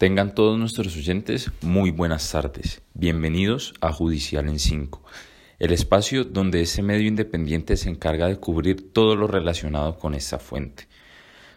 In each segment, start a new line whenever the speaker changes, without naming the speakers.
Tengan todos nuestros oyentes muy buenas tardes. Bienvenidos a Judicial en 5, el espacio donde ese medio independiente se encarga de cubrir todo lo relacionado con esta fuente.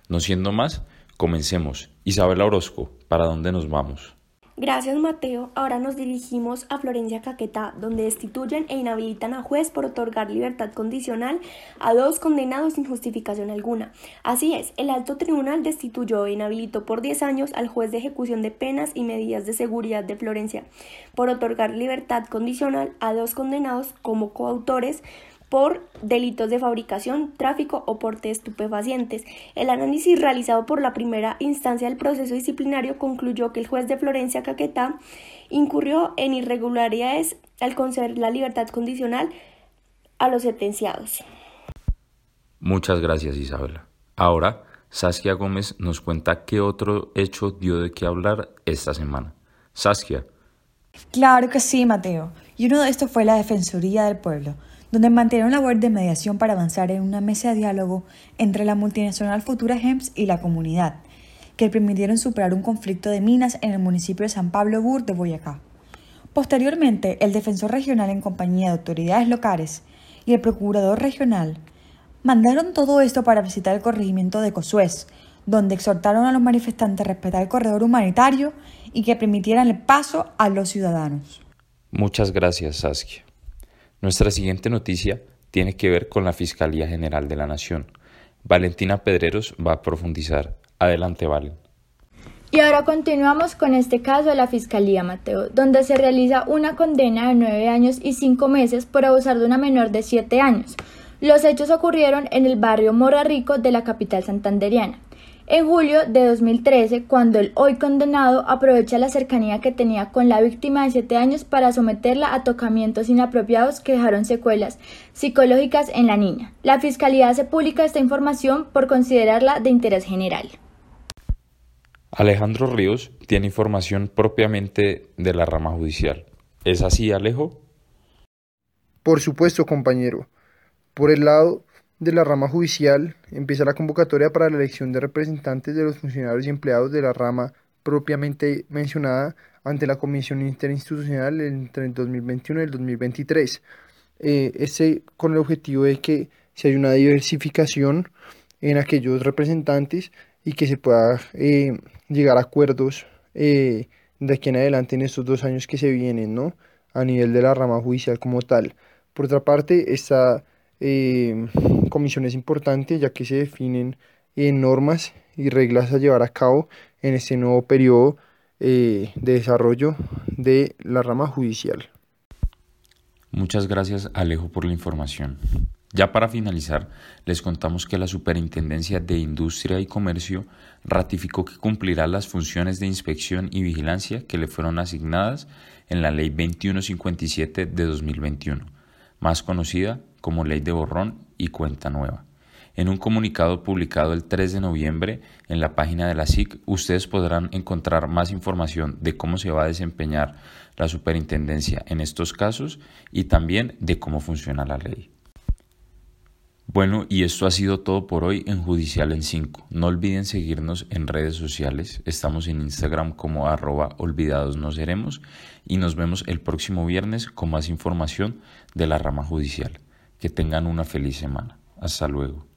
No siendo más, comencemos. Isabela Orozco, ¿para dónde nos vamos?
Gracias Mateo. Ahora nos dirigimos a Florencia Caquetá, donde destituyen e inhabilitan a juez por otorgar libertad condicional a dos condenados sin justificación alguna. Así es, el alto tribunal destituyó e inhabilitó por 10 años al juez de ejecución de penas y medidas de seguridad de Florencia por otorgar libertad condicional a dos condenados como coautores por delitos de fabricación, tráfico o porte de estupefacientes. El análisis realizado por la primera instancia del proceso disciplinario concluyó que el juez de Florencia Caquetá incurrió en irregularidades al conceder la libertad condicional a los sentenciados.
Muchas gracias Isabela. Ahora, Saskia Gómez nos cuenta qué otro hecho dio de qué hablar esta semana. Saskia.
Claro que sí, Mateo. Y uno de estos fue la Defensoría del Pueblo donde mantuvieron labor de mediación para avanzar en una mesa de diálogo entre la multinacional Futura GEMS y la comunidad, que permitieron superar un conflicto de minas en el municipio de San Pablo Bur de Boyacá. Posteriormente, el defensor regional en compañía de autoridades locales y el procurador regional mandaron todo esto para visitar el corregimiento de Cosuez, donde exhortaron a los manifestantes a respetar el corredor humanitario y que permitieran el paso a los ciudadanos.
Muchas gracias, Saskia. Nuestra siguiente noticia tiene que ver con la Fiscalía General de la Nación. Valentina Pedreros va a profundizar. Adelante, Valen.
Y ahora continuamos con este caso de la Fiscalía Mateo, donde se realiza una condena de nueve años y cinco meses por abusar de una menor de siete años. Los hechos ocurrieron en el barrio Morra Rico de la capital santanderiana. En julio de 2013, cuando el hoy condenado aprovecha la cercanía que tenía con la víctima de 7 años para someterla a tocamientos inapropiados que dejaron secuelas psicológicas en la niña. La Fiscalía hace pública esta información por considerarla de interés general.
Alejandro Ríos tiene información propiamente de la rama judicial. ¿Es así, Alejo?
Por supuesto, compañero. Por el lado de la rama judicial empieza la convocatoria para la elección de representantes de los funcionarios y empleados de la rama propiamente mencionada ante la Comisión Interinstitucional entre el 2021 y el 2023. Eh, este con el objetivo de que se haya una diversificación en aquellos representantes y que se pueda eh, llegar a acuerdos eh, de aquí en adelante en estos dos años que se vienen, ¿no? A nivel de la rama judicial como tal. Por otra parte, esta eh, comisión es importante ya que se definen eh, normas y reglas a llevar a cabo en este nuevo periodo eh, de desarrollo de la rama judicial.
Muchas gracias Alejo por la información. Ya para finalizar, les contamos que la Superintendencia de Industria y Comercio ratificó que cumplirá las funciones de inspección y vigilancia que le fueron asignadas en la Ley 2157 de 2021, más conocida como ley de borrón y cuenta nueva. En un comunicado publicado el 3 de noviembre en la página de la SIC, ustedes podrán encontrar más información de cómo se va a desempeñar la superintendencia en estos casos y también de cómo funciona la ley. Bueno, y esto ha sido todo por hoy en Judicial en 5. No olviden seguirnos en redes sociales. Estamos en Instagram como arroba olvidados y nos vemos el próximo viernes con más información de la rama judicial. Que tengan una feliz semana. Hasta luego.